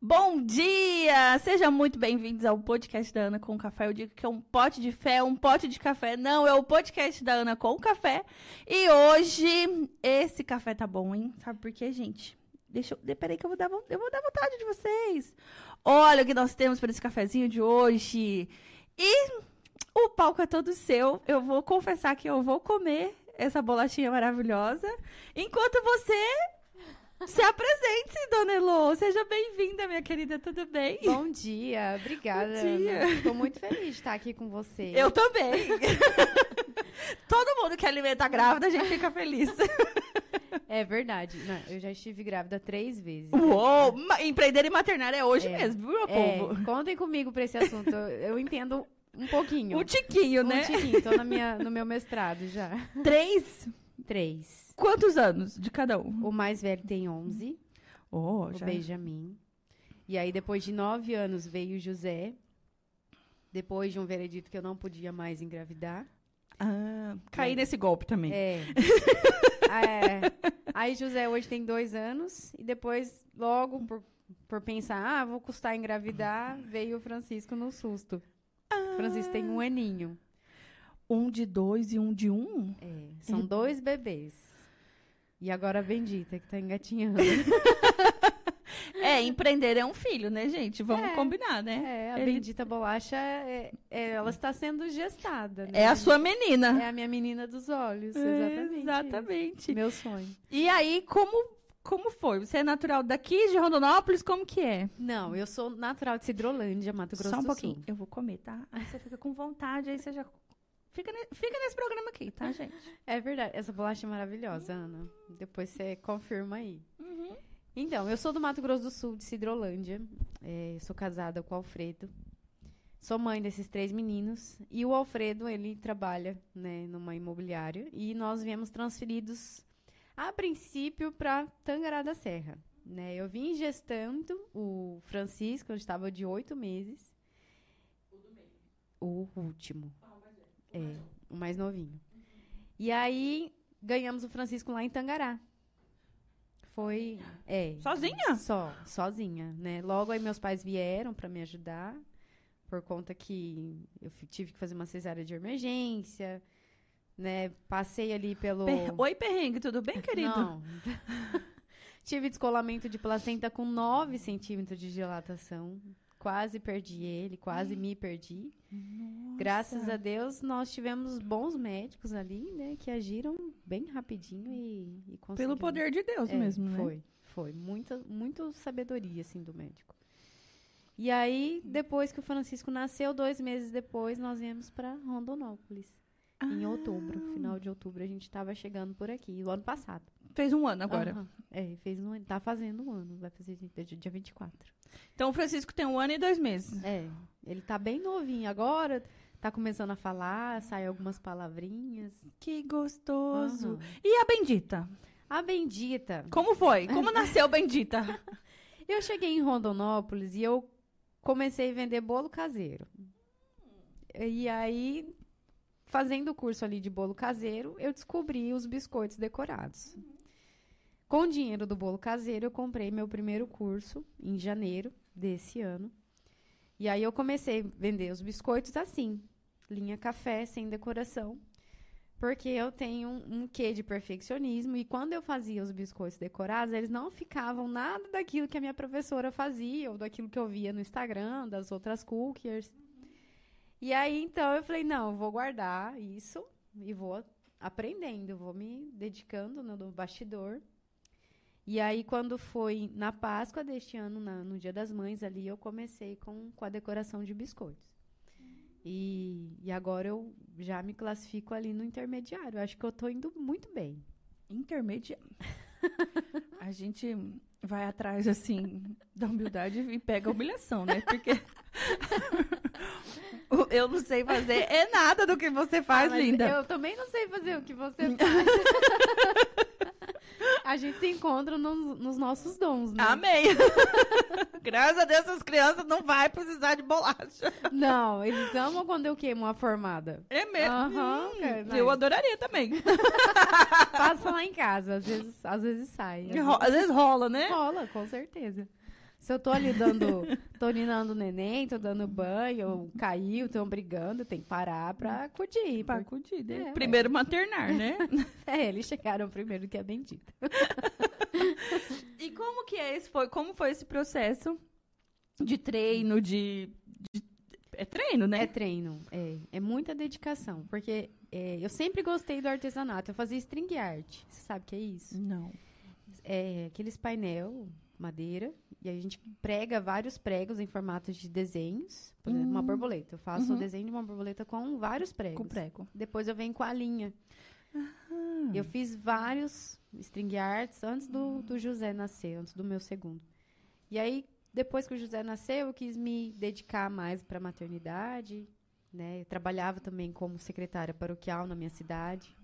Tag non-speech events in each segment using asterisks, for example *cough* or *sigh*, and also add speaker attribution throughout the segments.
Speaker 1: Bom dia! Sejam muito bem-vindos ao podcast da Ana com Café. Eu digo que é um pote de fé, um pote de café. Não, é o podcast da Ana com Café. E hoje, esse café tá bom, hein? Sabe por quê, gente? Deixa eu. Peraí, que eu vou dar, eu vou dar vontade de vocês. Olha o que nós temos para esse cafezinho de hoje. E o palco é todo seu. Eu vou confessar que eu vou comer essa bolachinha maravilhosa. Enquanto você se apresente, Dona Elô. Seja bem-vinda, minha querida. Tudo bem?
Speaker 2: Bom dia. Obrigada.
Speaker 1: Bom dia.
Speaker 2: Estou muito feliz de estar aqui com você.
Speaker 1: Eu também. *laughs* Todo mundo que alimenta grávida, a gente fica feliz. *laughs*
Speaker 2: É verdade. Não, eu já estive grávida três vezes.
Speaker 1: Uou! Empreender e maternar é hoje
Speaker 2: É.
Speaker 1: mesmo, viu, meu
Speaker 2: É,
Speaker 1: povo?
Speaker 2: contem comigo para esse assunto. Eu entendo um pouquinho.
Speaker 1: Um tiquinho,
Speaker 2: Um
Speaker 1: né?
Speaker 2: tiquinho. Tô na minha, no meu mestrado já.
Speaker 1: Três?
Speaker 2: Três.
Speaker 1: Quantos anos de cada um?
Speaker 2: O mais velho tem 11,
Speaker 1: Oh,
Speaker 2: o
Speaker 1: já.
Speaker 2: Benjamin. E aí, depois de nove anos, veio o José. Depois de um veredito que eu não podia mais engravidar.
Speaker 1: Ah, caí nesse golpe também.
Speaker 2: É. *laughs* É. Aí José hoje tem dois anos e depois, logo, por, por pensar, ah, vou custar engravidar, veio o Francisco no susto. Francisco tem um aninho.
Speaker 1: Um de dois e um de um?
Speaker 2: É, são dois bebês. E agora a bendita que tá engatinhando. *laughs*
Speaker 1: É, empreender é um filho, né, gente? Vamos
Speaker 2: É.
Speaker 1: combinar, né?
Speaker 2: É, a
Speaker 1: Ele-
Speaker 2: bendita bolacha, é, é- ela está sendo gestada. né?
Speaker 1: É a sua menina.
Speaker 2: É a minha menina dos olhos,
Speaker 1: É,
Speaker 2: exatamente.
Speaker 1: Exatamente.
Speaker 2: Meu sonho.
Speaker 1: E aí, como, como foi? Você é natural daqui, de Rondonópolis? Como que é?
Speaker 2: Não, eu sou natural de Cidrolândia, Mato Grosso
Speaker 1: Só um pouquinho.
Speaker 2: Sul.
Speaker 1: Eu vou comer, tá? Aí você fica com vontade, aí você já... Fica, ne- fica nesse programa aqui, tá, gente?
Speaker 2: É verdade. Essa bolacha é maravilhosa, Ana. Depois você confirma aí.
Speaker 1: Uhum.
Speaker 2: Então, eu sou do Mato Grosso do Sul, de Cidrolândia. É, sou casada com o Alfredo. Sou mãe desses três meninos. E o Alfredo, ele trabalha né, numa imobiliária. E nós viemos transferidos, a princípio, para Tangará da Serra. Né? Eu vim gestando o Francisco, eu estava de oito meses. O último. É, o mais novinho. E aí, ganhamos o Francisco lá em Tangará. Foi. É.
Speaker 1: Sozinha?
Speaker 2: Só, sozinha, né? Logo aí meus pais vieram para me ajudar, por conta que eu tive que fazer uma cesárea de emergência, né? Passei ali pelo.
Speaker 1: Per- Oi, perrengue, tudo bem, querido?
Speaker 2: Não. *laughs* tive descolamento de placenta com 9 centímetros de dilatação. Quase perdi ele, quase me perdi. Graças a Deus, nós tivemos bons médicos ali, né? Que agiram bem rapidinho e, e
Speaker 1: Pelo
Speaker 2: conseguiram.
Speaker 1: poder de Deus
Speaker 2: É,
Speaker 1: mesmo, né?
Speaker 2: Foi, foi. Muita, muito sabedoria, assim, do médico. E aí, depois que o Francisco nasceu, dois meses depois, nós viemos para Rondonópolis. Em
Speaker 1: Ah.
Speaker 2: outubro, final de outubro, a gente estava chegando por aqui, o ano passado.
Speaker 1: Fez um ano agora.
Speaker 2: Aham. É, fez um ano, tá fazendo um ano, vai fazer dia, dia 24.
Speaker 1: Então o Francisco tem um ano e dois meses.
Speaker 2: É, ele tá bem novinho agora, tá começando a falar, sai algumas palavrinhas.
Speaker 1: Que gostoso.
Speaker 2: Aham.
Speaker 1: E a Bendita?
Speaker 2: A bendita.
Speaker 1: Como foi? *laughs* Como nasceu Bendita?
Speaker 2: Eu cheguei em Rondonópolis e eu comecei a vender bolo caseiro. E aí, fazendo o curso ali de bolo caseiro, eu descobri os biscoitos decorados. Com o dinheiro do bolo caseiro, eu comprei meu primeiro curso em janeiro desse ano. E aí eu comecei a vender os biscoitos assim, linha café, sem decoração. Porque eu tenho um, um quê de perfeccionismo e quando eu fazia os biscoitos decorados, eles não ficavam nada daquilo que a minha professora fazia ou daquilo que eu via no Instagram, das outras cookers. E aí então eu falei, não, eu vou guardar isso e vou aprendendo, vou me dedicando no, no bastidor. E aí quando foi na Páscoa deste ano, na- no Dia das Mães ali, eu comecei com, com a decoração de biscoitos. E, e agora eu já me classifico ali no intermediário. Acho que eu tô indo muito bem.
Speaker 1: Intermediário. *laughs* A gente vai atrás, assim, da humildade e pega a humilhação, né? Porque *laughs* eu não sei fazer é nada do que você faz,
Speaker 2: Ah,
Speaker 1: linda.
Speaker 2: Eu também não sei fazer o que você *laughs* faz. A gente se encontra nos, nos nossos dons, né?
Speaker 1: Amém. *laughs* Graças a Deus, as crianças não vão precisar de bolacha.
Speaker 2: Não, eles amam quando eu queimo uma formada.
Speaker 1: É mesmo.
Speaker 2: Aham,
Speaker 1: Hum,
Speaker 2: cara,
Speaker 1: eu
Speaker 2: mas-
Speaker 1: adoraria também.
Speaker 2: Passa lá em casa, às vezes, às vezes sai. às
Speaker 1: Ro- Às vezes rola, né?
Speaker 2: vezes Rola, com certeza. Se eu tô ali dando, tô ninando o neném, tô dando banho, caiu, estão brigando, tem que parar pra acudir.
Speaker 1: Pra acudir, né?
Speaker 2: É,
Speaker 1: Primeiro maternar, né? *laughs*
Speaker 2: É, eles chegaram primeiro que a bendita. *laughs*
Speaker 1: e como que é esse, foi, como foi esse processo de treino, de... de- é treino, né?
Speaker 2: É treino, é, é muita dedicação, porque é, eu sempre gostei do artesanato. Eu fazia string art. Você sabe o que é isso?
Speaker 1: Não.
Speaker 2: É aqueles painel, madeira, e a gente prega vários pregos em formatos de desenhos. Por exemplo, uma
Speaker 1: Hum.
Speaker 2: borboleta. Eu faço o
Speaker 1: Uhum.
Speaker 2: desenho de uma borboleta com vários pregos.
Speaker 1: Com prego.
Speaker 2: Depois eu venho com a linha.
Speaker 1: Ah.
Speaker 2: Eu fiz vários string arts antes do, do José nascer, antes do meu segundo. E aí, depois que o José nasceu, eu quis me dedicar mais para a maternidade. Né? Eu trabalhava também como secretária paroquial na minha cidade.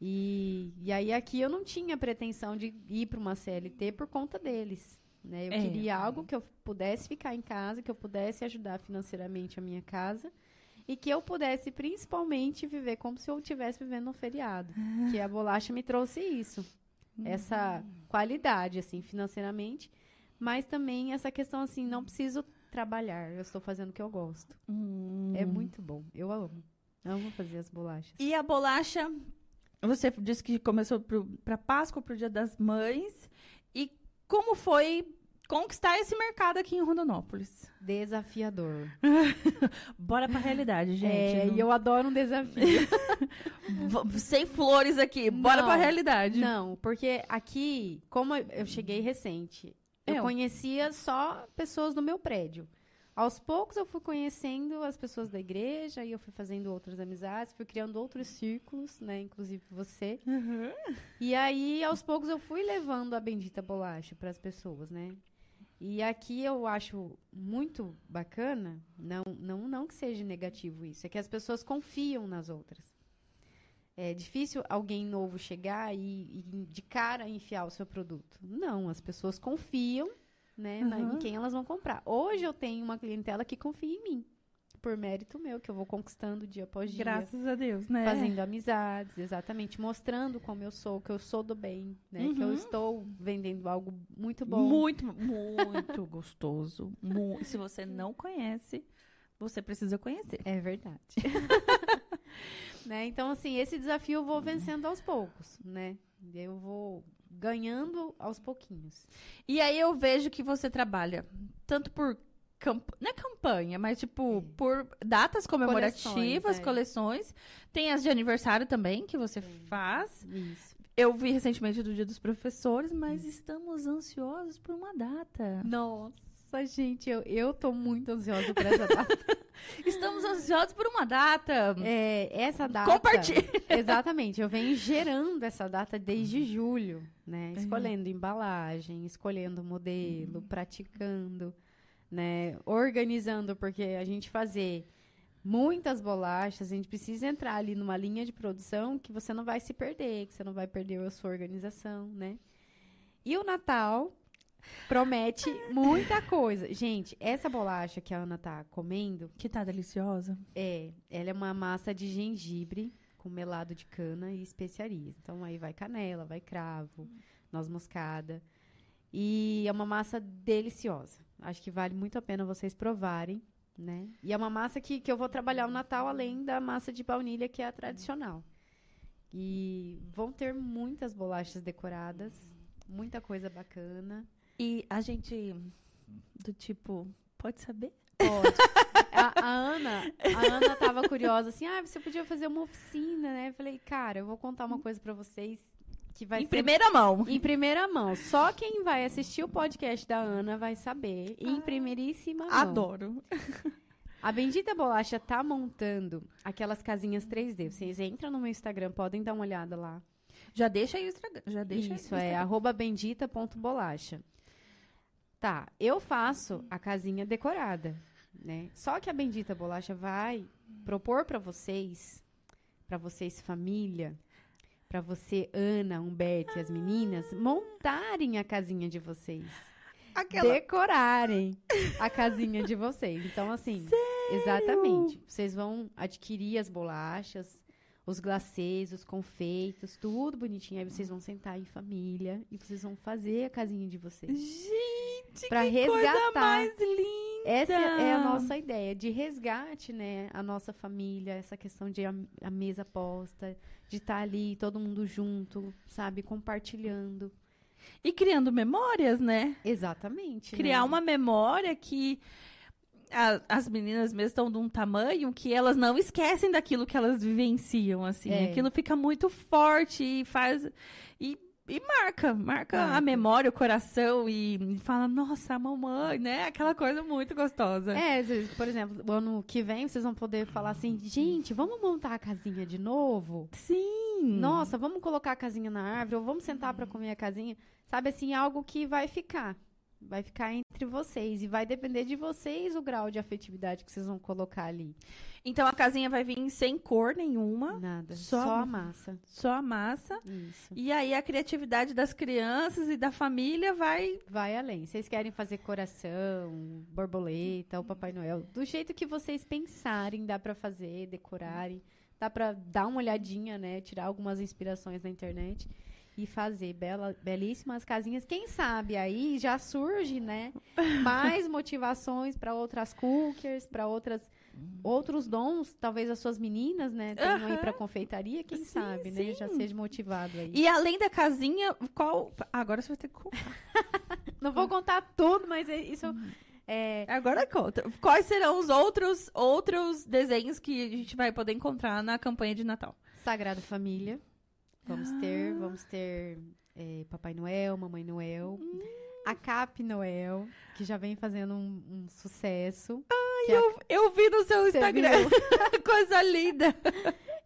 Speaker 2: E, e aí, aqui eu não tinha pretensão de ir para uma CLT por conta deles. Né? Eu
Speaker 1: É.
Speaker 2: queria algo que eu pudesse ficar em casa, que eu pudesse ajudar financeiramente a minha casa e que eu pudesse principalmente viver como se eu estivesse vivendo num feriado. Que a bolacha me trouxe isso. Essa qualidade, assim, financeiramente. Mas também essa questão, assim, não preciso trabalhar. Eu estou fazendo o que eu gosto.
Speaker 1: Hum.
Speaker 2: É muito bom. Eu amo. Amo fazer as bolachas.
Speaker 1: E a bolacha, você disse que começou para Páscoa, para o Dia das Mães. E como foi conquistar esse mercado aqui em Rondonópolis?
Speaker 2: Desafiador. *laughs*
Speaker 1: Bora pra realidade, gente.
Speaker 2: é,
Speaker 1: Não-
Speaker 2: e eu adoro um desafio. *laughs*
Speaker 1: Sem flores aqui, bora
Speaker 2: Não,
Speaker 1: pra realidade.
Speaker 2: Não, porque aqui, como eu cheguei recente, eu
Speaker 1: É.
Speaker 2: conhecia só pessoas do meu prédio. Aos poucos eu fui conhecendo as pessoas da igreja e eu fui fazendo outras amizades, fui criando outros círculos, né, inclusive você.
Speaker 1: Uhum.
Speaker 2: E aí, aos poucos eu fui levando a bendita bolacha para as pessoas, né? E aqui eu acho muito bacana, não, não, não que seja negativo isso, é que as pessoas confiam nas outras. É difícil alguém novo chegar e, e de cara enfiar o seu produto. Não, as pessoas confiam né, na-
Speaker 1: Uhum.
Speaker 2: em quem elas vão comprar. Hoje eu tenho uma clientela que confia em mim, por mérito meu, que eu vou conquistando dia após dia
Speaker 1: Graças a Deus, né?
Speaker 2: fazendo amizades, exatamente, mostrando como eu sou, que eu sou do bem, né? Que eu
Speaker 1: Uhum.
Speaker 2: estou vendendo algo muito bom.
Speaker 1: Muito, muito gostoso. Mu- Se você não conhece, você precisa conhecer.
Speaker 2: É verdade. *laughs* né? Então, assim, esse desafio eu vou vencendo aos poucos, né? Eu vou ganhando aos pouquinhos.
Speaker 1: E aí eu vejo que você trabalha tanto por camp... não é campanha, mas tipo por datas comemorativas,
Speaker 2: é.
Speaker 1: coleções. Tem as de aniversário também que você faz.
Speaker 2: Isso.
Speaker 1: Eu vi recentemente do Dia dos Professores, mas estamos ansiosos por uma data.
Speaker 2: Nossa, gente, eu, eu tô muito ansiosa por essa data. *laughs*
Speaker 1: Estamos ansiosos por uma data.
Speaker 2: É, essa data.
Speaker 1: Compartilhe. *laughs*
Speaker 2: Exatamente, eu venho gerando essa data desde julho, né? Escolhendo embalagem, escolhendo modelo, praticando, né? Organizando, porque a gente fazer muitas bolachas, a gente precisa entrar ali numa linha de produção que você não vai se perder, que você não vai perder a sua organização, né? E o Natal promete muita coisa. Gente, essa bolacha que a Ana tá comendo,
Speaker 1: Que tá deliciosa.
Speaker 2: é, ela é uma massa de gengibre com melado de cana e especiarias. Então aí vai canela, vai cravo, noz moscada. E é uma massa deliciosa. Acho que vale muito a pena vocês provarem, né? E é uma massa que, que eu vou trabalhar o Natal além da massa de baunilha que é a tradicional. E vão ter muitas bolachas decoradas, muita coisa bacana.
Speaker 1: E a gente do tipo, pode saber?
Speaker 2: Pode. A, a Ana, a Ana tava curiosa assim, ah, você podia fazer uma oficina, né? Eu falei, cara, eu vou contar uma coisa pra vocês que vai
Speaker 1: em
Speaker 2: ser
Speaker 1: primeira mão.
Speaker 2: em primeira mão. Só quem vai assistir o podcast da Ana vai saber em primeiríssima mão.
Speaker 1: Adoro.
Speaker 2: A Bendita Bolacha tá montando aquelas casinhas 3D. Vocês entram no meu Instagram, podem dar uma olhada lá.
Speaker 1: Já deixa aí o Instagram. Já deixa
Speaker 2: Isso, é arroba bendita.bolacha. Tá, eu faço a casinha decorada, né? Só que a Bendita Bolacha vai propor pra vocês, pra vocês família, pra você, Ana, Humberto e as meninas, montarem a casinha de vocês.
Speaker 1: Aquela
Speaker 2: Decorarem a casinha de vocês. Então, assim, *laughs* exatamente. Vocês vão adquirir as bolachas, os glacês, os confeitos, tudo bonitinho. Aí vocês vão sentar em família e vocês vão fazer a casinha de vocês.
Speaker 1: Gente,
Speaker 2: Pra
Speaker 1: que
Speaker 2: resgatar.
Speaker 1: coisa mais linda!
Speaker 2: Essa é a nossa ideia de resgate, né? A nossa família, essa questão de a, a mesa posta, de estar ali todo mundo junto, sabe, compartilhando.
Speaker 1: E criando memórias, né?
Speaker 2: Exatamente.
Speaker 1: Criar
Speaker 2: né?
Speaker 1: uma memória que a- as meninas mesmo estão de um tamanho que elas não esquecem daquilo que elas vivenciam, assim.
Speaker 2: É.
Speaker 1: Aquilo fica muito forte e faz... E, e marca, marca a
Speaker 2: Marca.
Speaker 1: memória, o coração e fala, nossa, a mamãe, né? Aquela coisa muito gostosa.
Speaker 2: É, por exemplo, o ano que vem vocês vão poder falar assim, gente, vamos montar a casinha de novo?
Speaker 1: Sim.
Speaker 2: Nossa, vamos colocar a casinha na árvore, ou vamos sentar pra comer a casinha. Sabe assim, algo que vai ficar. Vai ficar entre vocês. E vai depender de vocês o grau de afetividade que vocês vão colocar ali.
Speaker 1: Então a casinha vai vir sem cor nenhuma,
Speaker 2: Nada.
Speaker 1: Só-
Speaker 2: Só, a massa.
Speaker 1: só a massa.
Speaker 2: Isso.
Speaker 1: E aí a criatividade das crianças e da família vai.
Speaker 2: Vai além. Vocês querem fazer coração, borboleta, o Papai Noel. Do jeito que vocês pensarem, dá pra fazer, decorarem. Dá pra dar uma olhadinha, né? Tirar algumas inspirações na internet. E fazer bela, belíssimas casinhas. Quem sabe aí já surge, né? Mais *laughs* motivações para outras cookers, para outras outros dons, talvez as suas meninas, né, tenham aí
Speaker 1: Aham.
Speaker 2: para confeitaria, quem
Speaker 1: Sim,
Speaker 2: sabe, né, já
Speaker 1: sim.
Speaker 2: seja motivado aí.
Speaker 1: E além da casinha, qual. Agora você vai ter que contar. *laughs*
Speaker 2: Não vou contar tudo, mas é- isso é,
Speaker 1: Agora conta. Quais serão os outros, outros desenhos que a gente vai poder encontrar na campanha de Natal?
Speaker 2: Sagrada Família. Vamos ter, vamos ter é, Papai Noel, Mamãe Noel, a Cap Noel, que já vem fazendo um, um sucesso. que é, a,
Speaker 1: Eu, eu vi no seu
Speaker 2: Você
Speaker 1: Instagram. *laughs* Coisa linda.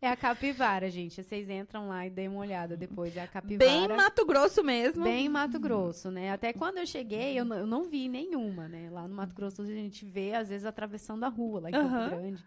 Speaker 2: é a capivara, gente. Vocês entram lá e dêem uma olhada depois. É a capivara.
Speaker 1: Bem Mato Grosso mesmo.
Speaker 2: Bem Mato Grosso, né? Até quando eu cheguei, eu não, eu não vi nenhuma, né? Lá no Mato Grosso a gente vê, às vezes, atravessando a rua, lá em Campo
Speaker 1: Aham.
Speaker 2: Grande.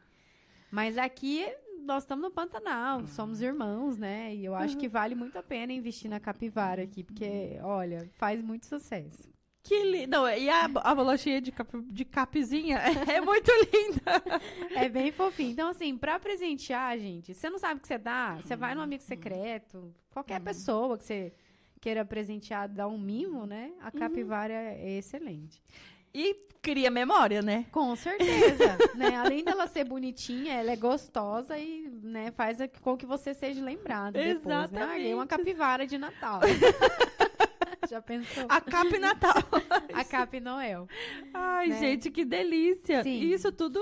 Speaker 2: Mas aqui nós estamos no Pantanal, somos irmãos, né? E eu acho que vale muito a pena investir na capivara aqui, porque, olha, faz muito sucesso.
Speaker 1: Que lindo. Não, e a, a bolachinha de, cap, de capzinha *laughs* é muito linda. *laughs*
Speaker 2: É bem fofinho. Então, assim, pra presentear, gente, você não sabe o que você dá, você vai no amigo secreto, qualquer pessoa que você queira presentear, dar um mimo, né? A capivara é excelente.
Speaker 1: E cria memória, né?
Speaker 2: Com certeza, *laughs* né? Além dela ser bonitinha, ela é gostosa e, né, faz com que você seja lembrado depois, né? Ganhei uma
Speaker 1: Exatamente.
Speaker 2: capivara de Natal. *laughs* Já pensou?
Speaker 1: A Cap Natal.
Speaker 2: A Cap Noel.
Speaker 1: Ai,
Speaker 2: Né?
Speaker 1: gente, que delícia.
Speaker 2: Sim.
Speaker 1: Isso tudo.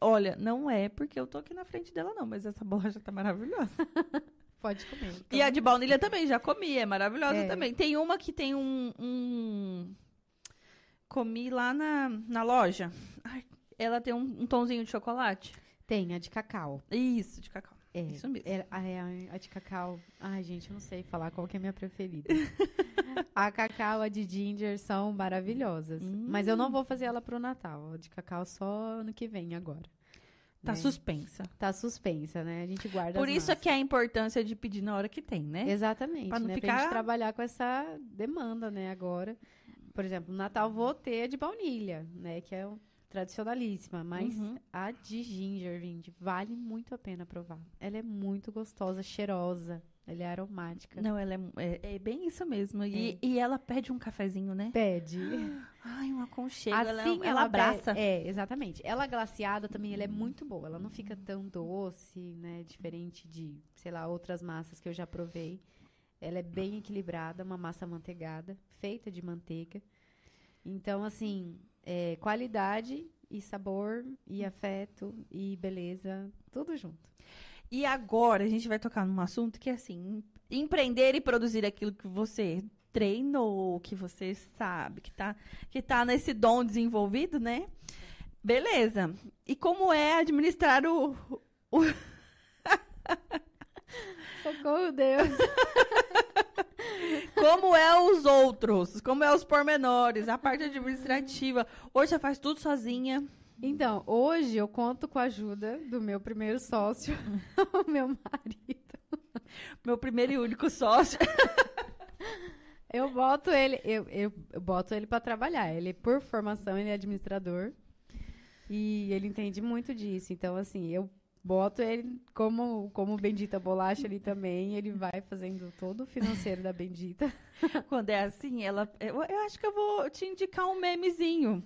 Speaker 1: Olha, não é porque eu tô aqui na frente dela, não, mas essa bolacha tá maravilhosa. *laughs*
Speaker 2: Pode comer.
Speaker 1: E a de baunilha também, já comi, é maravilhosa
Speaker 2: É.
Speaker 1: também. Tem uma que tem um. um- Comi lá na, na loja. Ai, ela tem um, um tomzinho de chocolate.
Speaker 2: Tem a de cacau.
Speaker 1: Isso, de cacau.
Speaker 2: É,
Speaker 1: Isso mesmo.
Speaker 2: é, a, a- a de cacau. Ai, gente, eu não sei falar qual que é a minha preferida. *laughs* a cacau, a de ginger são maravilhosas.
Speaker 1: Hum.
Speaker 2: Mas eu não vou fazer ela pro Natal. A de cacau só ano que vem agora.
Speaker 1: Tá
Speaker 2: né?
Speaker 1: suspensa.
Speaker 2: Tá suspensa, né? A gente guarda
Speaker 1: Por
Speaker 2: as
Speaker 1: isso é que é a importância de pedir na hora que tem, né?
Speaker 2: Exatamente,
Speaker 1: Pra não
Speaker 2: né? Pra
Speaker 1: ficar-
Speaker 2: gente trabalhar com essa demanda, né, agora. Por exemplo, Natal vou ter a de baunilha, né, que é tradicionalíssima, mas
Speaker 1: Uhum.
Speaker 2: a de ginger, gente, vale muito a pena provar. Ela é muito gostosa, cheirosa, ela é aromática.
Speaker 1: Não, ela é, é, é bem isso mesmo. E,
Speaker 2: É.
Speaker 1: e ela pede um cafezinho, né?
Speaker 2: Pede. *gasps*
Speaker 1: Ai, um aconchego. ela,
Speaker 2: Assim
Speaker 1: ela
Speaker 2: pe-
Speaker 1: abraça.
Speaker 2: É, exatamente. Ela glaciada também, ela é muito boa. Ela não fica tão doce, né? Diferente de, sei lá, outras massas que eu já provei. Ela é bem equilibrada, uma massa manteigada, feita de manteiga. Então, assim, é, qualidade e sabor e afeto e beleza, tudo junto.
Speaker 1: E agora a gente vai tocar num assunto que é assim, empreender e produzir aquilo que você treinou, que você sabe, que tá, que tá nesse dom desenvolvido, né? Beleza. E como é administrar o, o *laughs*
Speaker 2: Socorro, Deus! *laughs*
Speaker 1: como é os outros, como é os pormenores, a parte administrativa. Hoje você faz tudo sozinha.
Speaker 2: Então, hoje eu conto com a ajuda do meu primeiro sócio, *laughs* o meu marido.
Speaker 1: Meu primeiro e único sócio. *laughs*
Speaker 2: Eu boto ele, eu, eu, eu boto ele para trabalhar. Ele, por formação, ele é administrador. E ele entende muito disso. Então, assim, eu boto ele como, como Bendita Bolacha ali também. Ele vai fazendo todo o financeiro da Bendita. *laughs*
Speaker 1: Quando é assim, ela. Eu, eu acho que eu vou te indicar um memezinho.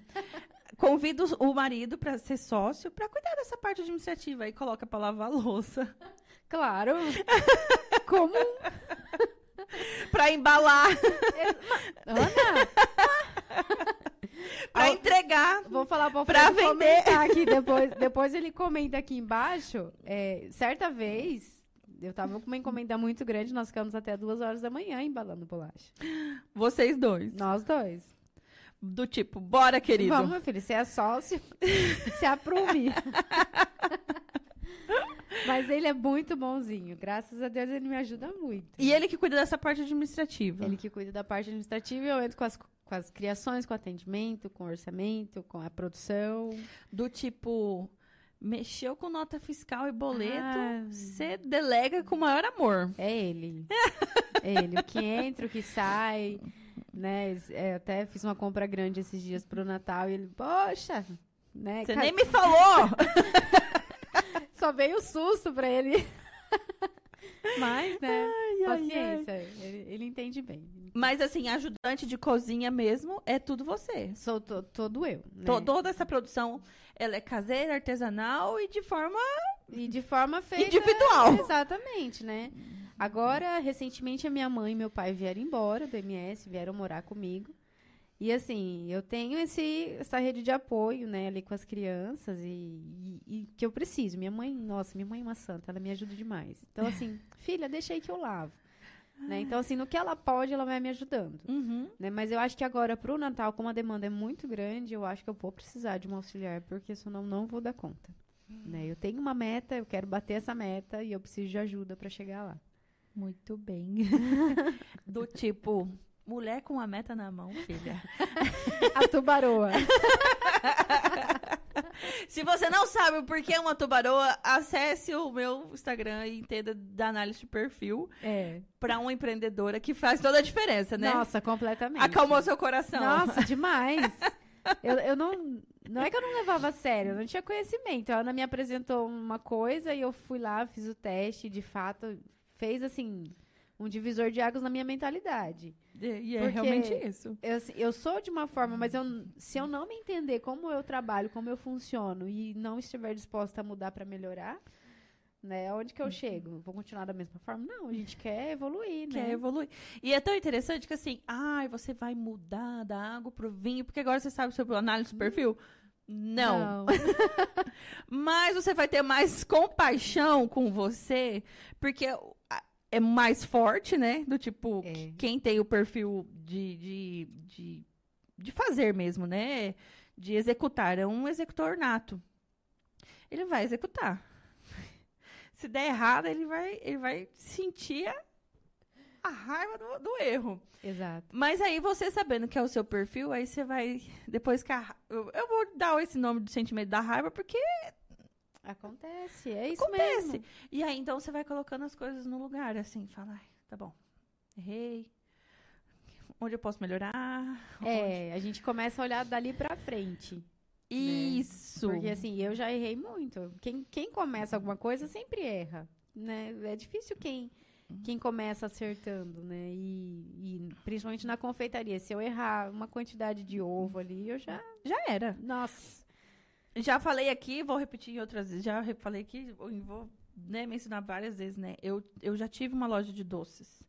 Speaker 1: Convido o marido para ser sócio para cuidar dessa parte administrativa e coloca para lavar louça.
Speaker 2: Claro. *laughs* Como?
Speaker 1: para embalar.
Speaker 2: Ana!
Speaker 1: Entregar.
Speaker 2: Vou falar para
Speaker 1: Pra vender.
Speaker 2: aqui *laughs* depois. Depois ele comenta aqui embaixo. é, certa vez, eu tava com uma encomenda muito grande, nós ficamos até duas horas da manhã embalando bolacha.
Speaker 1: Vocês dois.
Speaker 2: Nós dois.
Speaker 1: Do tipo, bora, querido.
Speaker 2: Vamos, meu filho, você é sócio, *laughs* se aprume. Mas ele é muito bonzinho. Graças a Deus ele me ajuda muito.
Speaker 1: E ele que cuida dessa parte administrativa.
Speaker 2: Ele que cuida da parte administrativa e eu entro com as, com as criações, com o atendimento, com o orçamento, com a produção.
Speaker 1: Do tipo, mexeu com nota fiscal e boleto,
Speaker 2: Ah.
Speaker 1: você delega com o maior amor.
Speaker 2: É ele. *laughs* É ele. O que entra, o que sai. Né? É, eu até fiz uma compra grande esses dias pro Natal e ele, poxa, né?
Speaker 1: Você
Speaker 2: ca-
Speaker 1: nem me falou! *laughs*
Speaker 2: Só veio o susto pra ele. *laughs* *laughs* Mas, né?
Speaker 1: ai,
Speaker 2: paciência. Ele, ele entende bem.
Speaker 1: Mas assim, ajudante de cozinha mesmo é tudo você.
Speaker 2: Sou to- todo eu. Né?
Speaker 1: To- Toda essa produção, ela é caseira, artesanal e de forma
Speaker 2: E de forma *laughs* feita.
Speaker 1: individual.
Speaker 2: Exatamente, né? Agora, recentemente, a minha mãe e meu pai vieram embora do MS, vieram morar comigo. E assim, eu tenho esse, essa rede de apoio, né, ali com as crianças e, e- e que eu preciso. Minha mãe, nossa, minha mãe é uma santa, ela me ajuda demais. Então, assim, *laughs* filha, deixa aí que eu lavo. Né? Então, assim, no que ela pode, ela vai me ajudando.
Speaker 1: Uhum.
Speaker 2: Né? Mas eu acho que agora, pro Natal, como a demanda é muito grande, eu acho que eu vou precisar de um auxiliar, porque senão não vou dar conta. Né? Eu tenho uma meta, eu quero bater essa meta e eu preciso de ajuda para chegar lá.
Speaker 1: Muito bem. *laughs* Do tipo, mulher com a meta na mão, filha. *laughs*
Speaker 2: A tubaroa.
Speaker 1: Se você não sabe o porquê é uma tubaroa, acesse o meu Instagram e entenda da análise de perfil
Speaker 2: É.
Speaker 1: para uma empreendedora que faz toda a diferença, né?
Speaker 2: Nossa, completamente.
Speaker 1: Acalmou seu coração.
Speaker 2: Nossa, *laughs* demais. Eu, eu não. Não é que eu não levava a sério, eu não tinha conhecimento. A Ana me apresentou uma coisa e eu fui lá, fiz o teste, e de fato, fez assim, um divisor de águas na minha mentalidade.
Speaker 1: E, e é realmente isso.
Speaker 2: Eu, eu sou de uma forma, mas eu, se eu não me entender como eu trabalho, como eu funciono e não estiver disposta a mudar para melhorar, né? Onde que eu chego? Vou continuar da mesma forma? Não, a gente quer evoluir, né?
Speaker 1: Quer evoluir. E é tão interessante que assim, ai, você vai mudar da água pro vinho, porque agora você sabe sobre análise do perfil. Não. *laughs* Mas você vai ter mais compaixão com você, porque é mais forte, né? Do tipo,
Speaker 2: É.
Speaker 1: que- quem tem o perfil de, de, de, de fazer mesmo, né? De executar. É um executor nato. Ele vai executar. *laughs* Se der errado, ele vai, ele vai sentir a, a raiva do, do erro.
Speaker 2: Exato.
Speaker 1: Mas aí, você sabendo que é o seu perfil, aí você vai. Depois que a. Eu, eu vou dar esse nome do sentimento da raiva, porque
Speaker 2: Acontece, é isso
Speaker 1: acontece.
Speaker 2: mesmo.
Speaker 1: E aí, então, você vai colocando as coisas no lugar, assim, fala, ai, tá bom. Errei. Onde eu posso melhorar? Onde-
Speaker 2: É, a gente começa a olhar dali pra frente.
Speaker 1: Isso.
Speaker 2: Porque assim, eu já errei muito. Quem, quem começa alguma coisa sempre erra, né? É difícil quem, quem começa acertando, né? E, e principalmente na confeitaria, se eu errar uma quantidade de ovo ali, eu já...
Speaker 1: Já era.
Speaker 2: Nossa!
Speaker 1: Já falei aqui, vou repetir em outras vezes. Já falei aqui, vou, né, mencionar várias vezes, né? Eu, eu já tive uma loja de doces.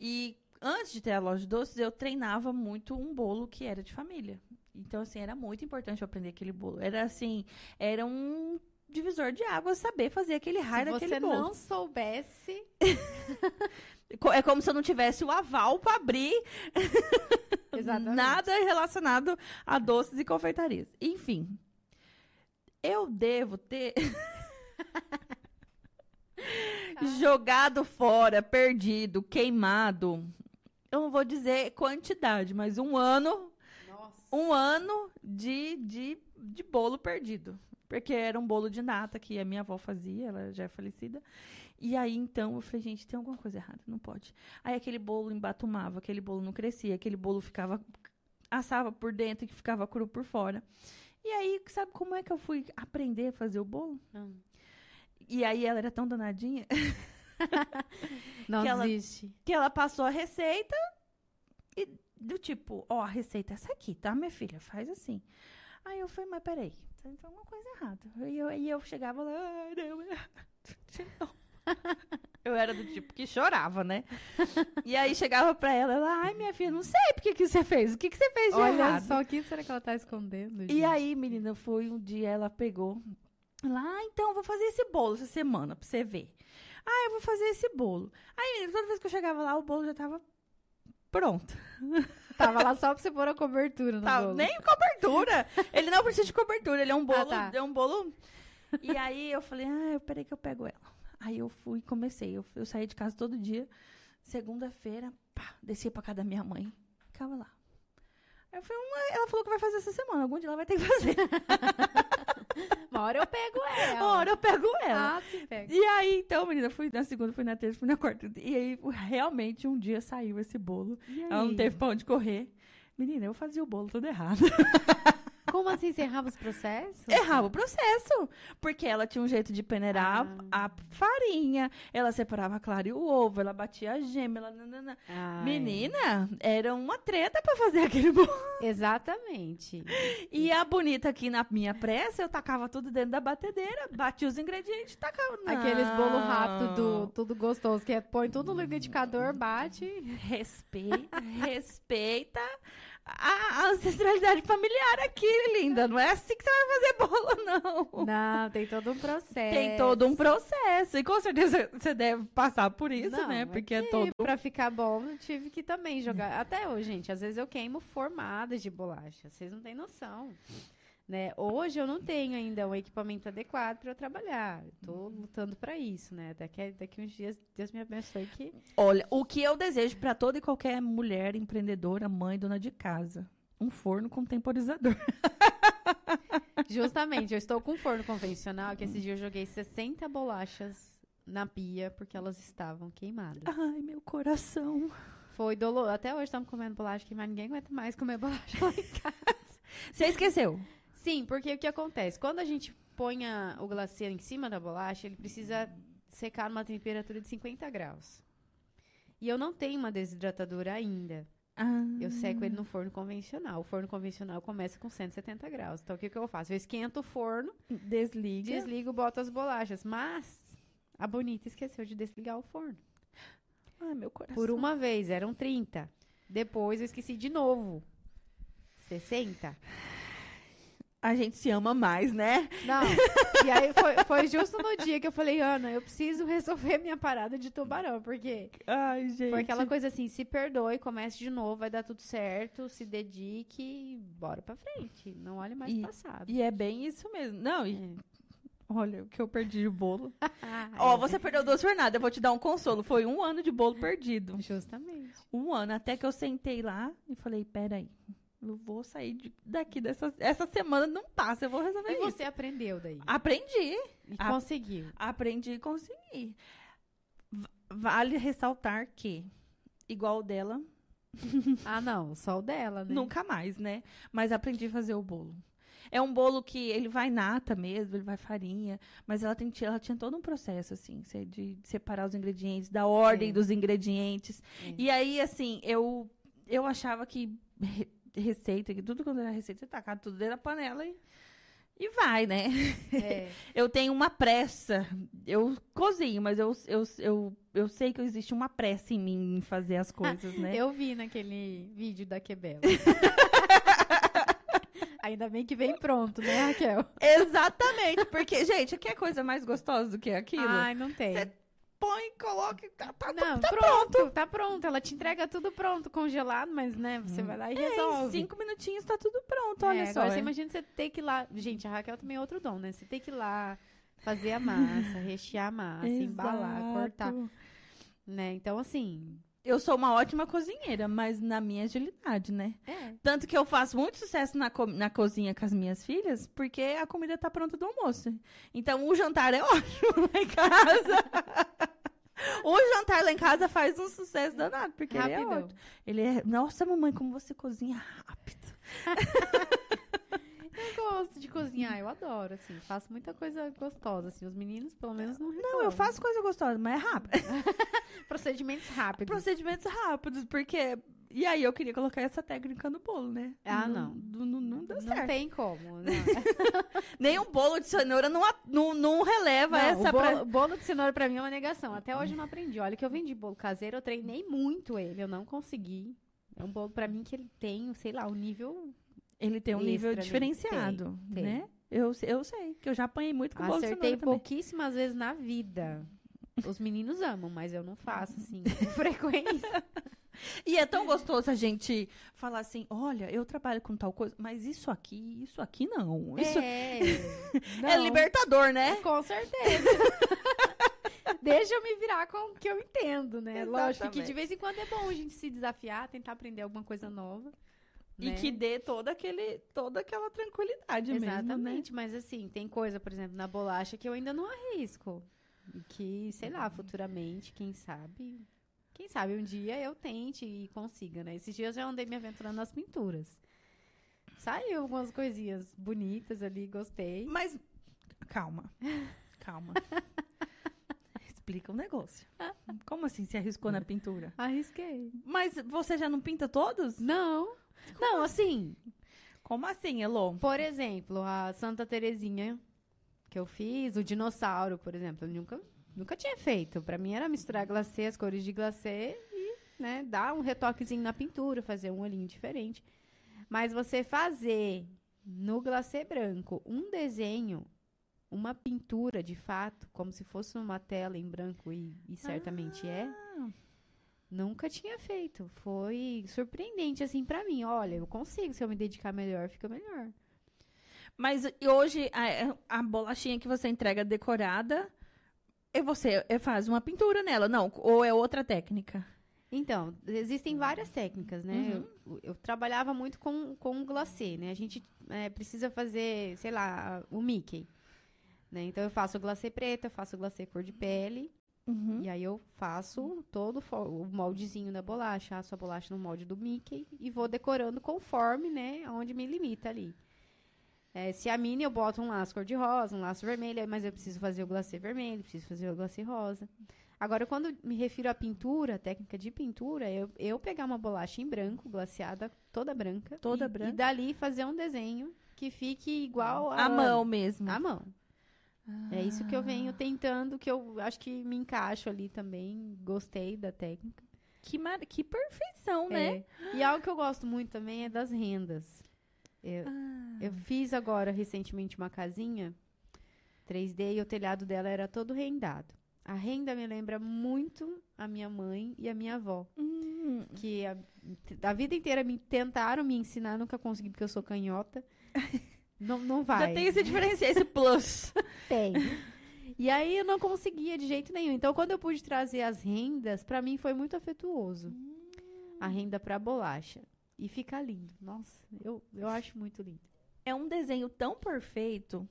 Speaker 1: E antes de ter a loja de doces, eu treinava muito um bolo que era de família. Então, assim, era muito importante eu aprender aquele bolo. Era assim, era um divisor de águas saber fazer aquele raio
Speaker 2: se
Speaker 1: daquele
Speaker 2: você
Speaker 1: bolo.
Speaker 2: não soubesse... *laughs*
Speaker 1: É como se eu não tivesse o aval para abrir *laughs* nada relacionado a doces e confeitarias. Enfim, eu devo ter *laughs* jogado fora, perdido, queimado. Eu não vou dizer quantidade, mas um ano,
Speaker 2: Nossa!
Speaker 1: um ano de, de, de bolo perdido. Porque era um bolo de nata que a minha avó fazia, ela já é falecida. E aí, então, eu falei, gente, tem alguma coisa errada, não pode. Aí aquele bolo embatumava, aquele bolo não crescia, aquele bolo ficava assava por dentro e ficava cru por fora. E aí, sabe como é que eu fui aprender a fazer o bolo?
Speaker 2: Hum.
Speaker 1: E aí ela era tão danadinha *laughs*
Speaker 2: Não
Speaker 1: Que ela-
Speaker 2: existe.
Speaker 1: que ela passou a receita e do tipo, ó, a receita é essa aqui, tá, minha filha? Faz assim. Aí eu falei, mas peraí, tem alguma coisa errada. E eu, e eu chegava lá, ai, não, não. *laughs* *laughs* Eu era do tipo que chorava, né? E aí chegava pra ela, ela, ai, minha filha, não sei por que, você fez. O que, que você fez de
Speaker 2: Olha
Speaker 1: errado?
Speaker 2: só, o que será que ela tá escondendo?
Speaker 1: E
Speaker 2: gente?
Speaker 1: aí, menina, foi um dia ela pegou. Ela, ah, então vou fazer esse bolo essa semana pra você ver. Ah, eu vou fazer esse bolo. Aí, menina, toda vez que eu chegava lá, o bolo já tava pronto. *laughs*
Speaker 2: Tava lá só pra você pôr a cobertura no
Speaker 1: Tá,
Speaker 2: bolo.
Speaker 1: nem cobertura. Ele não precisa de cobertura, ele é um bolo,
Speaker 2: tá.
Speaker 1: é um bolo. E aí eu falei, ah, peraí que eu pego ela. Aí eu fui e comecei. Eu, eu saí de casa todo dia. Segunda-feira, pá, descia pra casa da minha mãe. Ficava lá. Aí eu falei, uma, ela falou que vai fazer essa semana. Algum dia ela vai ter que fazer. *laughs*
Speaker 2: Uma hora eu pego ela.
Speaker 1: Uma hora eu pego ela.
Speaker 2: Ah, se pega.
Speaker 1: E aí, então, menina, fui na segunda, fui na terça, fui na quarta. E aí, realmente, um dia saiu esse bolo. Ela não teve pra onde correr. Menina, eu fazia o bolo todo errado. *laughs*
Speaker 2: Como assim, você errava os processos?
Speaker 1: Errava o processo. Porque ela tinha um jeito de peneirar
Speaker 2: Ah.
Speaker 1: a farinha. Ela separava a clara e o ovo. Ela batia a gema. Ela... nanana.
Speaker 2: Ai.
Speaker 1: Menina, era uma treta pra fazer *laughs* aquele bolo.
Speaker 2: Exatamente.
Speaker 1: E a bonita aqui na minha pressa, eu tacava tudo dentro da batedeira. Batia os ingredientes e tacava.
Speaker 2: Aqueles bolo rápido, do,
Speaker 1: Não.
Speaker 2: tudo gostoso, que é põe tudo no liquidificador, bate.
Speaker 1: Respeita, respeita a ancestralidade familiar aqui, linda. Não é assim que você vai fazer bolo, não.
Speaker 2: Não, tem todo um processo.
Speaker 1: Tem todo um processo. E com certeza você deve passar por isso,
Speaker 2: Não,
Speaker 1: né? Porque é todo.
Speaker 2: Pra ficar bom, tive que também jogar. Até hoje, gente, às vezes eu queimo formadas de bolacha. Vocês não têm noção. Né? Hoje eu não tenho ainda um equipamento adequado para eu trabalhar. Eu tô lutando para isso, né? Daqui, daqui uns dias, Deus me abençoe que.
Speaker 1: Olha, o que eu desejo pra toda e qualquer mulher empreendedora, mãe, dona de casa. Um forno com temporizador. *laughs*
Speaker 2: Justamente, eu estou com um forno convencional que esse dia eu joguei 60 bolachas na pia porque elas estavam queimadas.
Speaker 1: Ai, meu coração.
Speaker 2: Foi doloroso. Até hoje estamos comendo bolacha queimada. Ninguém aguenta mais comer bolacha lá em casa.
Speaker 1: Você esqueceu?
Speaker 2: Sim, porque o que acontece? Quando a gente põe a- o glacê em cima da bolacha, ele precisa secar numa temperatura de 50 graus. E eu não tenho uma desidratadora ainda.
Speaker 1: Ah,
Speaker 2: Eu seco ele no forno convencional. O forno convencional começa com 170 graus. Então, o que, que eu faço? Eu esquento o forno,
Speaker 1: desliga.
Speaker 2: desligo, boto as bolachas. Mas a Bonita esqueceu de desligar o forno.
Speaker 1: Ai, meu coração.
Speaker 2: Por uma vez, eram 30. Depois eu esqueci de novo. 60.
Speaker 1: A gente se ama mais, né?
Speaker 2: Não. E aí foi, foi justo no dia que eu falei, Ana, eu preciso resolver minha parada de tubarão, porque
Speaker 1: Ai, gente.
Speaker 2: foi aquela coisa assim, se perdoe, comece de novo, vai dar tudo certo, se dedique, e bora pra frente. Não olhe mais
Speaker 1: E-
Speaker 2: pro passado.
Speaker 1: E é bem isso mesmo. Não, e
Speaker 2: É.
Speaker 1: olha o que eu perdi de bolo. *laughs*
Speaker 2: Ah,
Speaker 1: Ó,
Speaker 2: é.
Speaker 1: você perdeu duas jornadas, eu vou te dar um consolo. Foi um ano de bolo perdido.
Speaker 2: Justamente.
Speaker 1: Um ano, até que eu sentei lá e falei, peraí, eu vou sair de- daqui dessa... Essa semana não passa, eu vou resolver
Speaker 2: E
Speaker 1: isso.
Speaker 2: você aprendeu daí?
Speaker 1: Aprendi,
Speaker 2: E
Speaker 1: a-
Speaker 2: conseguiu.
Speaker 1: aprendi e consegui. V- Vale ressaltar que, igual o dela, *laughs*
Speaker 2: Ah, não, só o dela, né?
Speaker 1: nunca mais, né? Mas aprendi a fazer o bolo. É um bolo que ele vai nata mesmo, ele vai farinha, mas ela, tem, ela tinha todo um processo, assim, de separar os ingredientes, da ordem
Speaker 2: É.
Speaker 1: dos ingredientes.
Speaker 2: É.
Speaker 1: E aí, assim, eu, eu achava que receita, que tudo quando era receita, você tacava tudo dentro da panela e, e vai, né?
Speaker 2: É. *laughs*
Speaker 1: Eu tenho uma pressa. Eu cozinho, mas eu, eu, eu, eu sei que existe uma pressa em mim em fazer as coisas, né?
Speaker 2: Eu vi naquele vídeo da Quebela. *laughs* Ainda bem que vem pronto, né, Raquel?
Speaker 1: Exatamente, porque, gente, que é coisa mais gostosa do que aquilo?
Speaker 2: Ai, não tem.
Speaker 1: Cê Põe, coloca e tá, tá,
Speaker 2: Não,
Speaker 1: tá
Speaker 2: pronto, tá pronto. Ela te entrega tudo pronto, congelado, mas, né, você vai lá e
Speaker 1: É, em
Speaker 2: resolve.
Speaker 1: cinco minutinhos tá tudo pronto,
Speaker 2: É,
Speaker 1: olha só.
Speaker 2: Agora você
Speaker 1: é.
Speaker 2: imagina você ter que ir lá. Gente, a Raquel também é outro dom, né? Você tem que ir lá fazer a massa, *laughs* rechear a massa, embalar,
Speaker 1: Exato.
Speaker 2: cortar. Né? Então, assim.
Speaker 1: Eu sou uma ótima cozinheira, mas na minha agilidade, né?
Speaker 2: É.
Speaker 1: Tanto que eu faço muito sucesso na, co- na cozinha com as minhas filhas, porque a comida tá pronta do almoço. Então o jantar é *laughs* ótimo lá em casa. *laughs* o jantar lá em casa faz um sucesso danado, porque ele é ótimo. Ele é. Nossa, mamãe, como você cozinha rápido. *laughs*
Speaker 2: Eu gosto de cozinhar, eu adoro, assim. Faço muita coisa gostosa, assim. Os meninos, pelo menos, não reclamam.
Speaker 1: Não, eu faço coisa gostosa, mas é rápido. *laughs*
Speaker 2: procedimentos rápidos.
Speaker 1: Procedimentos rápidos, porque. E aí eu queria colocar essa técnica no bolo, né?
Speaker 2: Ah, não.
Speaker 1: Não, não, não deu
Speaker 2: Não
Speaker 1: certo.
Speaker 2: tem como, não. *laughs*
Speaker 1: Nem um bolo de cenoura não, não, não releva
Speaker 2: Não,
Speaker 1: essa
Speaker 2: o bolo,
Speaker 1: pra-
Speaker 2: bolo de cenoura pra mim é uma negação. Até hoje eu não aprendi. Olha que eu vendi bolo caseiro, eu treinei muito ele, eu não consegui. É um bolo pra mim que ele tem, sei lá, um nível.
Speaker 1: Ele tem um nível
Speaker 2: Extra ali.
Speaker 1: diferenciado,
Speaker 2: Tem, tem.
Speaker 1: né? Eu, eu sei, que eu já apanhei muito com bolo de
Speaker 2: Acertei
Speaker 1: cenoura também.
Speaker 2: pouquíssimas vezes na vida. Os meninos amam, mas eu não faço assim *laughs* com frequência.
Speaker 1: E é tão gostoso a gente falar assim, olha, eu trabalho com tal coisa, mas isso aqui, isso aqui não. Isso
Speaker 2: É, *laughs*
Speaker 1: é
Speaker 2: não,
Speaker 1: libertador, né?
Speaker 2: Com certeza. *laughs* Deixa eu me virar com o que eu entendo, né? Lógico que de
Speaker 1: Exatamente.
Speaker 2: vez em quando é bom a gente se desafiar, tentar aprender alguma coisa nova.
Speaker 1: E
Speaker 2: né?
Speaker 1: que dê toda, aquele, toda aquela tranquilidade mesmo, né?
Speaker 2: Exatamente, mas assim, tem coisa, por exemplo, na bolacha que eu ainda não arrisco. E que, sei lá, futuramente, quem sabe. Quem sabe um dia eu tente e consiga, né? Esses dias eu andei me aventurando nas pinturas. Saiu algumas coisinhas bonitas ali, gostei.
Speaker 1: Mas, calma, calma. *laughs* Explica o negócio. Como assim se arriscou na pintura?
Speaker 2: Arrisquei.
Speaker 1: Mas você já não pinta todos?
Speaker 2: Não. Não, assim,
Speaker 1: Como assim, Elô?
Speaker 2: por exemplo, a Santa Terezinha que eu fiz, o dinossauro, por exemplo, eu nunca, nunca tinha feito. Pra mim era misturar glacê, as cores de glacê e, né, dar um retoquezinho na pintura, fazer um olhinho diferente. Mas você fazer no glacê branco um desenho, uma pintura de fato, como se fosse numa tela em branco e, e certamente é, Nunca tinha feito. Foi surpreendente, assim, pra mim. Olha, eu consigo. Se eu me dedicar melhor, fica melhor.
Speaker 1: Mas hoje a, a bolachinha que você entrega decorada, e você eh, faz uma pintura nela, não? Ou é outra técnica?
Speaker 2: Então, existem várias técnicas, né? Eu, eu trabalhava muito com, com glacê, né? A gente é, precisa fazer, sei lá, o Mickey. Né? Então, eu faço o glacê preto, eu faço o glacê cor de pele.
Speaker 1: Uhum.
Speaker 2: E aí, eu faço todo o moldezinho da bolacha, asso a bolacha no molde do Mickey e vou decorando conforme, né? Onde me limita ali. É, se a mini eu boto um laço cor-de-rosa, um laço vermelho, mas eu preciso fazer o glacê vermelho, preciso fazer o glacê rosa. Agora, quando me refiro à pintura, técnica de pintura, eu, eu pegar uma bolacha em branco, glaceada, toda branca.
Speaker 1: Toda
Speaker 2: e,
Speaker 1: branca.
Speaker 2: E dali fazer um desenho que fique igual a...
Speaker 1: A mão mesmo.
Speaker 2: À mão. É isso que eu venho tentando, que eu acho que me encaixo ali também. Gostei da técnica.
Speaker 1: Que, mar... que perfeição, né?
Speaker 2: É. E algo que eu gosto muito também é das rendas. Eu,
Speaker 1: Ah.
Speaker 2: eu fiz agora recentemente uma casinha 3D e o telhado dela era todo rendado. A renda me lembra muito a minha mãe e a minha avó,
Speaker 1: Hum.
Speaker 2: que a, a vida inteira me tentaram me ensinar, nunca consegui porque eu sou canhota. *laughs* Não, não vai.
Speaker 1: Já tem esse diferencial, esse plus. *laughs*
Speaker 2: Tem. E aí eu não conseguia de jeito nenhum. Então, quando eu pude trazer as rendas, pra mim foi muito afetuoso. A renda pra bolacha. E fica lindo. Nossa, eu, eu acho muito lindo.
Speaker 1: É um desenho tão perfeito.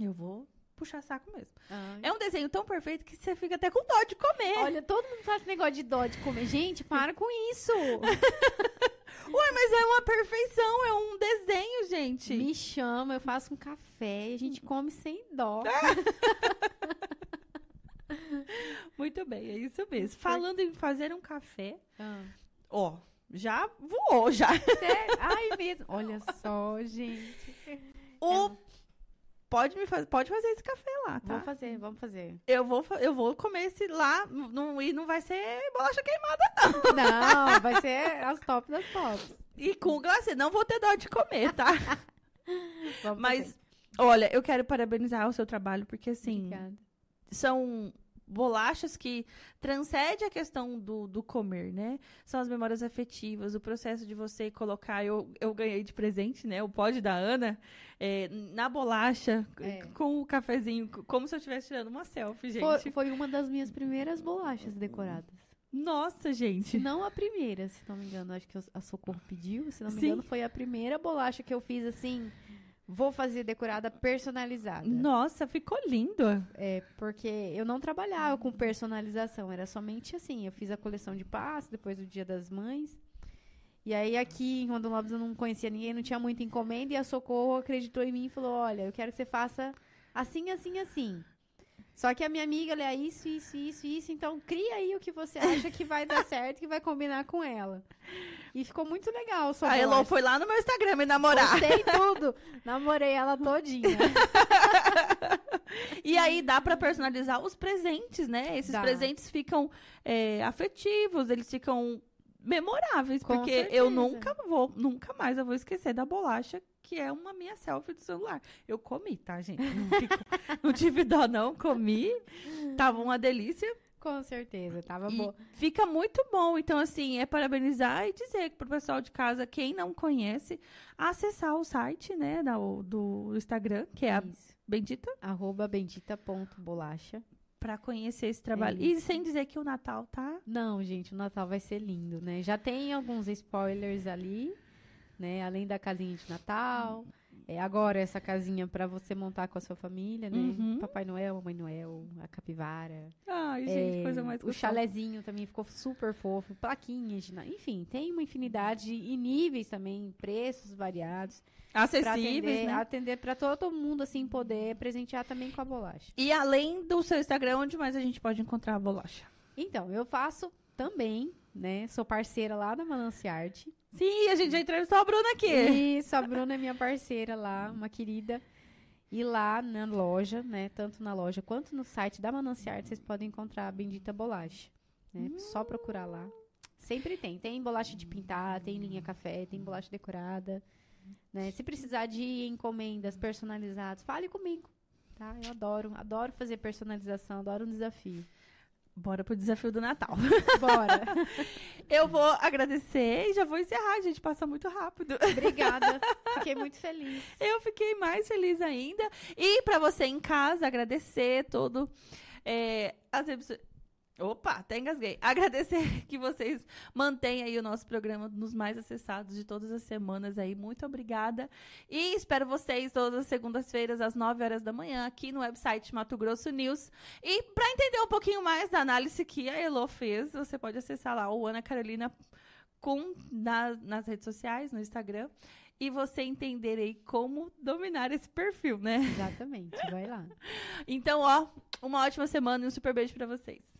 Speaker 1: Eu vou puxar saco mesmo. É um desenho tão perfeito que você fica até com dó de comer.
Speaker 2: Olha, todo mundo faz esse negócio de dó de comer. Gente, para com isso. *laughs*
Speaker 1: Ué, mas é uma perfeição, é um desenho, gente.
Speaker 2: Me chama, eu faço um café e a gente come sem dó. *laughs*
Speaker 1: Muito bem, é isso mesmo. Falando em fazer um café,
Speaker 2: Ah.
Speaker 1: ó, já voou, já.
Speaker 2: Sério? Ai, mesmo. Olha só, gente.
Speaker 1: O... Pode, me faz... Pode fazer esse café lá, tá?
Speaker 2: Vamos fazer, vamos fazer.
Speaker 1: Eu vou, eu vou comer esse lá não, e não vai ser bolacha queimada.
Speaker 2: Não, vai ser as top das tops.
Speaker 1: E com glacê, não vou ter dó de comer, tá? *laughs*
Speaker 2: Vamos
Speaker 1: Mas, olha, eu quero parabenizar o seu trabalho, porque assim,
Speaker 2: Obrigada.
Speaker 1: são bolachas que transcende a questão do, do comer, né? São as memórias afetivas, o processo de você colocar. Eu, eu ganhei de presente, né? O pod da Ana é, na bolacha,
Speaker 2: É.
Speaker 1: com o cafezinho, como se eu estivesse tirando uma selfie, gente.
Speaker 2: Foi, foi uma das minhas primeiras bolachas decoradas.
Speaker 1: Nossa, gente.
Speaker 2: Não a primeira, se não me engano. Acho que a Socorro pediu. Se não me
Speaker 1: Sim.
Speaker 2: engano, foi a primeira bolacha que eu fiz assim. Vou fazer decorada personalizada.
Speaker 1: Nossa, ficou lindo.
Speaker 2: É, porque eu não trabalhava com personalização. Era somente assim. Eu fiz a coleção de passos depois do Dia das Mães. E aí aqui em Rondonópolis eu não conhecia ninguém, não tinha muita encomenda e a Socorro acreditou em mim e falou: "Olha, eu quero que você faça assim, assim, assim". Só que a minha amiga, ela é isso, isso, isso, isso, então cria aí o que você acha que vai dar *laughs* certo, que vai combinar com ela. E ficou muito legal.
Speaker 1: A Elo foi lá no meu Instagram me namorar.
Speaker 2: Postei *laughs* tudo. Namorei ela todinha.
Speaker 1: e aí dá para personalizar os presentes, né? Esses dá. presentes ficam é, afetivos, eles ficam memoráveis, Com porque certeza. eu nunca vou, nunca mais eu vou esquecer da bolacha que é uma minha selfie do celular. Eu comi, tá, gente? Não, fico, *laughs* não tive dó, não. Comi. Tava uma delícia.
Speaker 2: Com certeza, tava bom.
Speaker 1: Fica muito bom. Então, assim, é parabenizar e dizer pro pessoal de casa, quem não conhece, acessar o site, né, do, do Instagram, que é Isso. a Bendita.
Speaker 2: Arroba bendita.bolacha.
Speaker 1: Pra conhecer esse trabalho. É e sem dizer que o Natal tá.
Speaker 2: Não, gente, o Natal vai ser lindo, né? Já tem alguns spoilers ali, né? Além da casinha de Natal. É, agora essa casinha para você montar com a sua família, né? Uhum. Papai Noel, Mamãe Noel, a capivara.
Speaker 1: Ai, gente, é, coisa mais
Speaker 2: O chalezinho também ficou super fofo, plaquinhas, de, enfim, tem uma infinidade e níveis também, preços variados.
Speaker 1: Acessíveis,
Speaker 2: atender, né? para todo mundo assim poder presentear também com a bolacha.
Speaker 1: E além do seu Instagram, onde mais a gente pode encontrar a bolacha?
Speaker 2: Então, eu faço também, né? Sou parceira lá da Mananciarte.
Speaker 1: Sim, a gente já entrevistou a Bruna aqui.
Speaker 2: Isso, a Bruna é minha parceira lá, uma querida. E lá na loja, né, tanto na loja quanto no site da Mananciarte, vocês podem encontrar a Bendita Bolacha. Né? Hum. Só procurar lá. Sempre tem. Tem bolacha de pintar, tem linha café, tem bolacha decorada. Né? Se precisar de encomendas personalizadas, fale comigo. Tá? Eu adoro, adoro fazer personalização, adoro um desafio.
Speaker 1: Bora pro desafio do Natal.
Speaker 2: Bora. *laughs*
Speaker 1: Eu vou agradecer e já vou encerrar, a gente passa muito rápido.
Speaker 2: Obrigada. *laughs* Fiquei muito feliz.
Speaker 1: Eu fiquei mais feliz ainda. E para você em casa, agradecer todo é, as Opa, até engasguei. *laughs* Agradecer que vocês mantenham aí o nosso programa nos mais acessados de todas as semanas aí. Muito obrigada. E espero vocês todas as segundas-feiras, às 9 horas da manhã, aqui no website Mato Grosso News. E para entender um pouquinho mais da análise que a Elo fez, você pode acessar lá o Ana Carolina com, na, nas redes sociais, no Instagram. E você entender aí como dominar esse perfil, né?
Speaker 2: Exatamente, vai lá. *laughs*
Speaker 1: Então, ó, uma ótima semana e um super beijo para vocês.